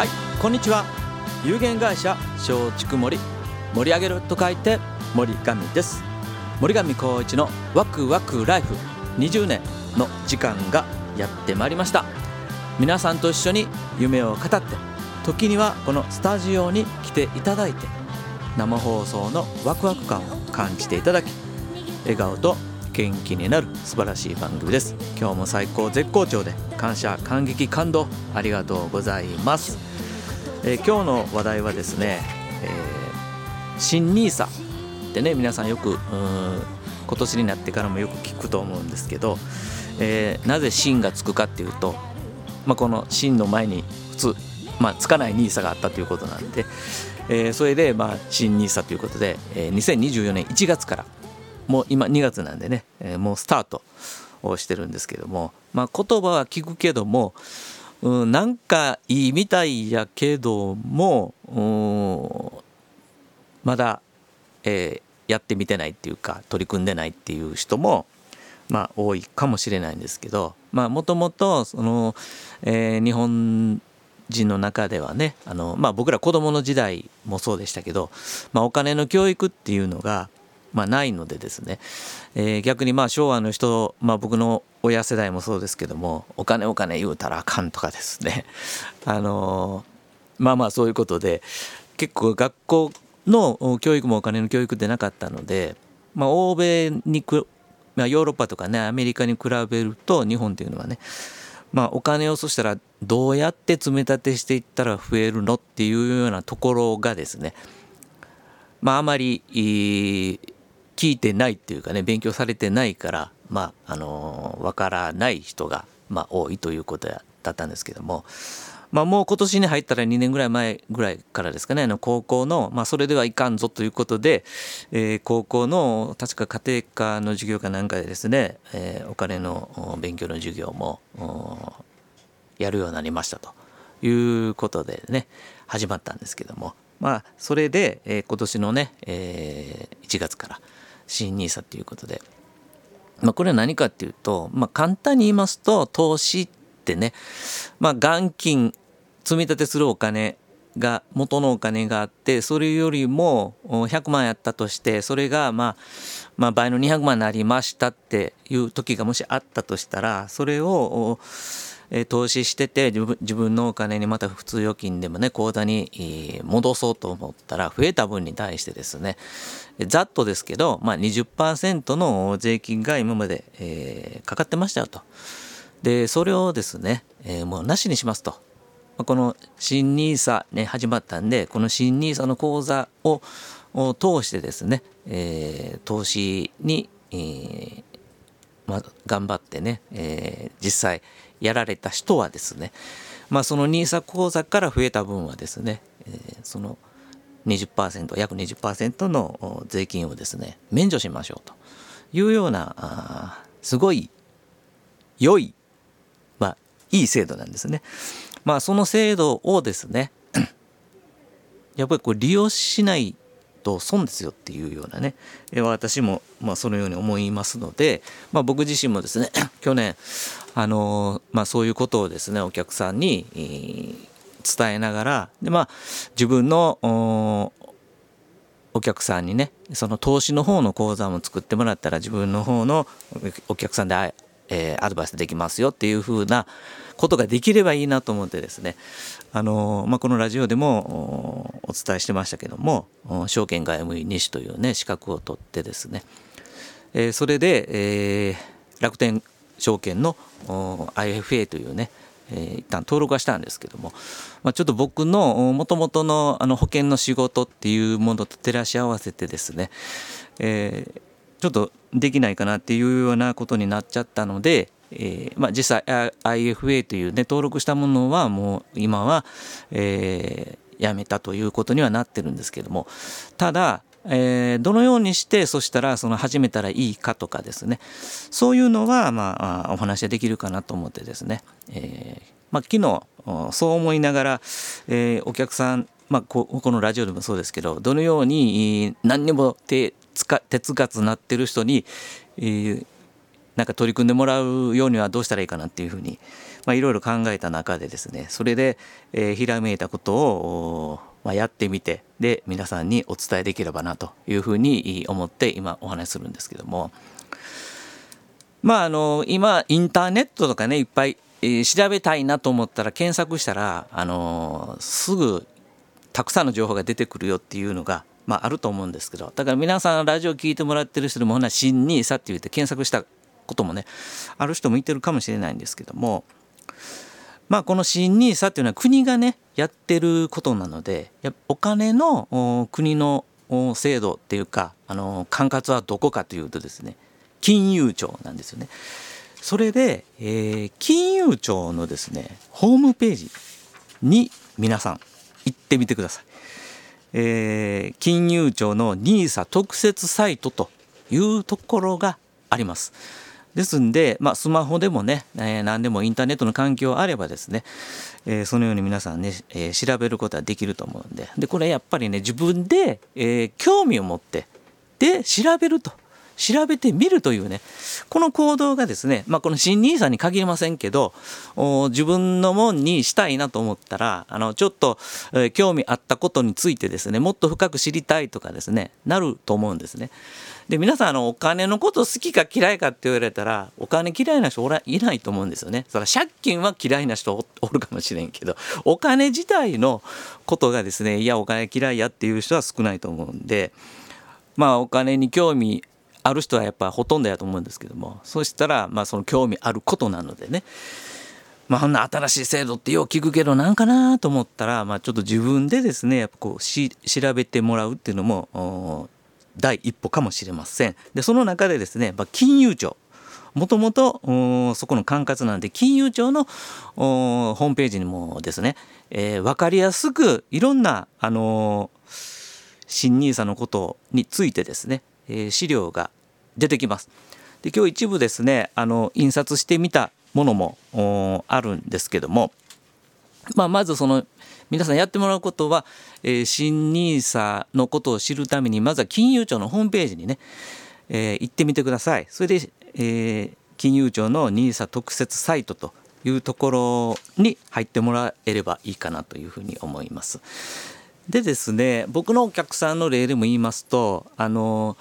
はいこんにちは。有限会社松竹森。盛り上げると書いて森神です。森上光一のワクワクライフ。20年の時間がやってまいりました。皆さんと一緒に夢を語って時にはこのスタジオに来ていただいて生放送のワクワク感を感じていただき笑顔と元気になる素晴らしい番組です。今日も最高絶好調で感謝感激感動ありがとうございます、えー、今日の話題はですね、えー、新ニーサってね皆さんよく今年になってからもよく聞くと思うんですけど、えー、なぜ新がつくかっていうと、まあ、この新の前に普通、まあ、つかないニーサがあったということなんで、えー、それでまあ新ニーサということで、えー、2024年1月からもう今2月なんでね、えー、もうスタートをしてるんですけども、まあ、言葉は聞くけども、うん、なんかいいみたいやけどもまだ、えー、やってみてないっていうか取り組んでないっていう人もまあ多いかもしれないんですけどもともと、日本人の中ではねあの、まあ、僕ら子どもの時代もそうでしたけど、まあ、お金の教育っていうのがまあ、ないのでですね、えー、逆にまあ昭和の人、まあ、僕の親世代もそうですけどもお金お金言うたらあかんとかですね。あのー、まあまあそういうことで結構学校の教育もお金の教育でなかったので、まあ、欧米にく、まあ、ヨーロッパとかねアメリカに比べると日本っていうのはねまあ、お金をそしたらどうやって積み立てしていったら増えるのっていうようなところがですねまああまり聞いてないっていうかね勉強されてないからまああのわからない人が、まあ、多いということだったんですけども、まあ、もう今年に入ったら2年ぐらい前ぐらいからですかねあの高校の、まあ、それではいかんぞということで、えー、高校の確か家庭科の授業かなんかでですね、えー、お金の勉強の授業もやるようになりましたと。いうことでね始まったんですけども。まあそれで、えー、今年のね、えー、1月から新 NISA ということで、まあ、これは何かっていうと、まあ、簡単に言いますと投資ってね、まあ、元金積み立てするお金が元のお金があってそれよりも100万やったとしてそれがまあまあ倍の200万になりましたっていう時がもしあったとしたらそれをえ投資してて自分のお金にまた普通預金でもね口座に戻そうと思ったら増えた分に対してですねざっとですけど、まあ20%、の税金が今まで、えー、かかってましたよと。でそれをですね、えー、もうなしにしますと。この新 NISA ね始まったんでこの新 NISA の口座を通してですね、えー、投資に、えーまあ、頑張ってね、えー、実際やられた人はですね、まあ、その NISA 口座から増えた分はですね、えー、その20%約20%の税金をですね免除しましょうというようなすごい良いまあいい制度なんですね。まあその制度をですねやっぱりこう利用しないと損ですよっていうようなね。私もまあそのように思いますので、まあ、僕自身もですね 去年あの、まあ、そういうことをですねお客さんに伝えながらで、まあ、自分のお客さんにねその投資の方の講座も作ってもらったら自分の方のお客さんで、えー、アドバイスできますよっていうふうなことができればいいなと思ってですね。あの、まあ、このラジオでもお伝えしてましたけども証券外務員西というね資格を取ってですね、えー、それで、えー、楽天証券の IFA というねえー、一旦登録はしたんですけども、まあ、ちょっと僕のもともとのあの保険の仕事っていうものと照らし合わせてですね、えー、ちょっとできないかなっていうようなことになっちゃったので、えーまあ、実際 IFA というね登録したものはもう今は、えー、やめたということにはなってるんですけども。ただえー、どのようにしてそしたらその始めたらいいかとかですね。そういうのはまあお話できるかなと思ってですね、えーまあ、昨日そう思いながら、えー、お客さん、まあ、ここのラジオでもそうですけどどのように何にも手つか手つかずなってる人に、えー、なんか取り組んでもらうようにはどうしたらいいかなっていうふうにまあ、いろいろ考えた中でですねそれで、えー、ひらめいたことを、まあ、やってみてで皆さんにお伝えできればなというふうに思って今お話しするんですけども。まああの今インターネットとかねいっぱい、えー、調べたいなと思ったら検索したらあのー、すぐたくさんの情報が出てくるよっていうのがまあ、あると思うんですけどだから皆さんラジオ聞いてもらってる人でもほな新ニーサって言って検索したこともねある人もいてるかもしれないんですけどもまあ、この新 NISA っていうのは国がねやってることなのでお金の国の制度っていうかあの管轄はどこかというとですね金融庁なんですよね。それで、えー、金融庁のですねホームページに皆さん行ってみてください。えー、金融庁の NISA 特設サイトというところがあります。ですんで、まあ、スマホでもね、えー、何でもインターネットの環境あればですね、えー、そのように皆さんね、えー、調べることはできると思うんででこれやっぱりね自分で、え、興味を持ってで調べると調べてみるというねこの行動がですね、まあ、この新 NISA に限りませんけど自分のもんにしたいなと思ったらあのちょっと、えー、興味あったことについてですねもっと深く知りたいとかですねなると思うんですね。で皆さんあのお金のこと好きか嫌いかって言われたらお金嫌いな人おらいないと思うんですよね。それ借金は嫌いな人おるかもしれんけどお金自体のことがですねいやお金嫌いやっていう人は少ないと思うんでまあお金に興味ある人はやっぱほとんどやと思うんですけどもそしたらまあその興味あることなのでねまあ、そんな新しい制度ってよう聞くけどなんかなと思ったら、まあ、ちょっと自分でですねやっぱこうし調べてもらうっていうのも第一歩かもしれません。でその中でですね、まあ、金融庁もともとそこの管轄なんで金融庁のホームページにもですね、えー、分かりやすくいろんな、あのー、新 NISA のことについてですね、え、資料が出てきます。で今日一部ですねあの印刷してみたものもあるんですけども、まあ、まずその皆さんやってもらうことは、えー、新 NISA のことを知るためにまずは金融庁のホームページにね、えー、行ってみてください。それで、えー、金融庁の NISA 特設サイトというところに入ってもらえればいいかなというふうに思います。でですね僕のお客さんの例でも言いますとあの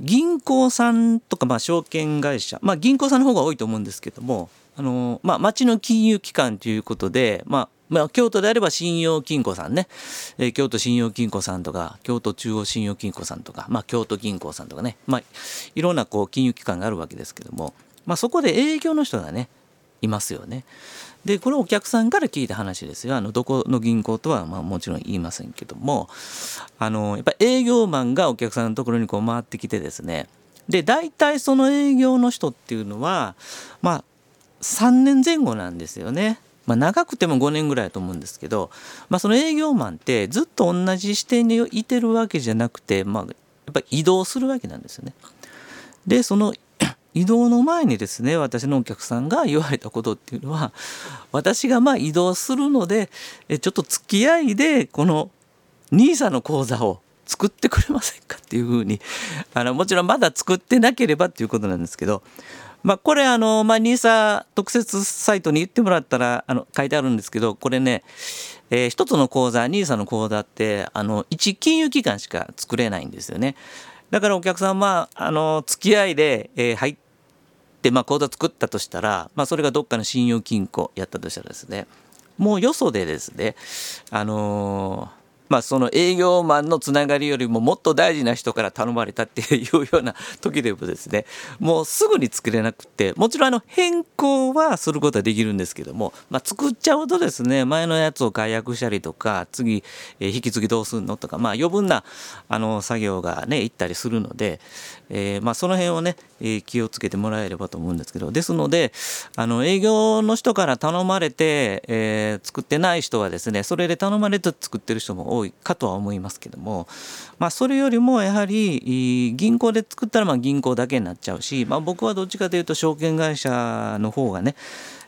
銀行さんとか、まあ、証券会社、まあ、銀行さんの方が多いと思うんですけどもあの、まあ、町の金融機関ということで、まあ、まあ、京都であれば信用金庫さんね、えー、京都信用金庫さんとか京都中央信用金庫さんとか、まあ、京都銀行さんとかね、まあ、いろんなこう金融機関があるわけですけども、まあ、そこで営業の人がねいますよね。でこれお客さんから聞いた話ですよあのどこの銀行とはまあもちろん言いませんけどもあのやっぱ営業マンがお客さんのところにこう回ってきてですねで大体その営業の人っていうのはまあ3年前後なんですよね。まあ、長くても5年ぐらいだと思うんですけど、まあ、その営業マンってずっと同じ視点にいてるわけじゃなくて、まあ、やっぱ移動するわけなんですよね。でその移動の前にですね私のお客さんが言われたことっていうのは私がまあ移動するのでちょっと付き合いでこの NISA の口座を作ってくれませんかっていうふうにあのもちろんまだ作ってなければっていうことなんですけどまあ、これあの、まあ、NISA 特設サイトに言ってもらったらあの書いてあるんですけどこれね、えー、一つの口座 NISA の口座ってあの一金融機関しか作れないんですよね。だからお客さんはあの付き合いで、えー、入っ、まあ、口座作ったとしたら、まあ、それがどっかの信用金庫やったとしたらですねもうよそでですねあのーまあ、その営業マンのつながりよりももっと大事な人から頼まれたっていうような時でもですねもうすぐに作れなくてもちろんあの変更はすることはできるんですけども、まあ、作っちゃうとですね前のやつを解約したりとか次、え引き継ぎどうすんのとか、まあ、余分なあの作業がね行ったりするので、えー、まあその辺をね、え気をつけてもらえればと思うんですけどですのであの営業の人から頼まれて、えー、作ってない人はですねそれで頼まれて作ってる人も多い多いかとは思いますけども、まあ、それよりもやはり銀行で作ったらま銀行だけになっちゃうし、まあ、僕はどっちかというと証券会社の方がね、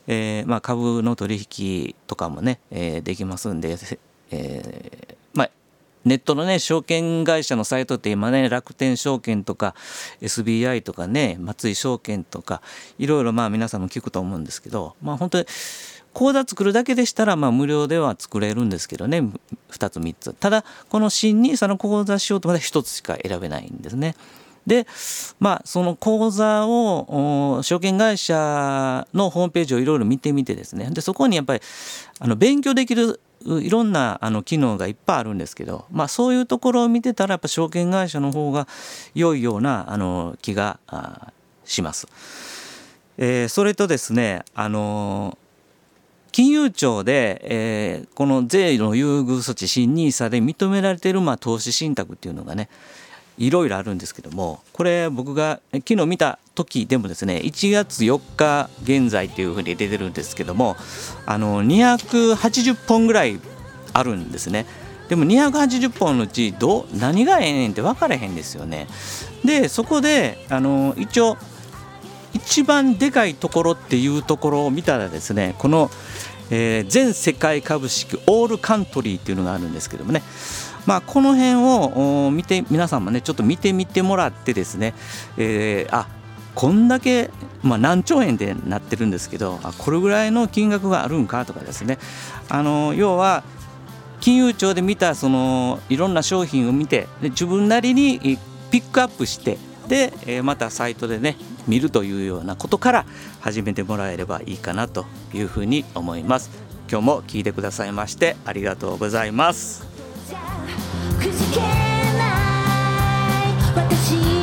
えー、ま株の取引とかもね、えー、できますんで、えー、まあネットのね証券会社のサイトって今ね楽天証券とか SBI とかね松井証券とかいろいろまあ皆さんも聞くと思うんですけどまあ本当に口座作るだけでしたらまあ無料では作れるんですけどね2つ3つただこの新 NISA の口座しようとまで1つしか選べないんですね。でまあその口座を証券会社のホームページをいろいろ見てみてですねでそこにやっぱりあの勉強できるいろんなあの機能がいっぱいあるんですけど、まあ、そういうところを見てたらやっぱ証券会社の方が良いようなあの気がします。えー、それとですねあの金融庁で、えー、この税の優遇措置新 NISA で認められている、まあ、投資信託っていうのがねいろいろあるんですけどもこれ僕が昨日見た時でもですね1月4日現在っていうふうに出てるんですけどもあの280本ぐらいあるんですね。でも280本のうちど何がええねんって分からへんですよね。でそこであの一応一番でかいところっていうところを見たらですねこの、えー、全世界株式オールカントリーっていうのがあるんですけどもね。まあ、この辺を見て皆さんもねちょっと見てみてもらってですね、えー、あこんだけ、まあ、何兆円でなってるんですけどあこれぐらいの金額があるんかとかですね。あの要は金融庁で見たそのいろんな商品を見てで自分なりにピックアップしてで、えまたサイトでね見るというようなことから始めてもらえればいいかなというふうに思います。今日も聞いてくださいましてありがとうございます。くじけない私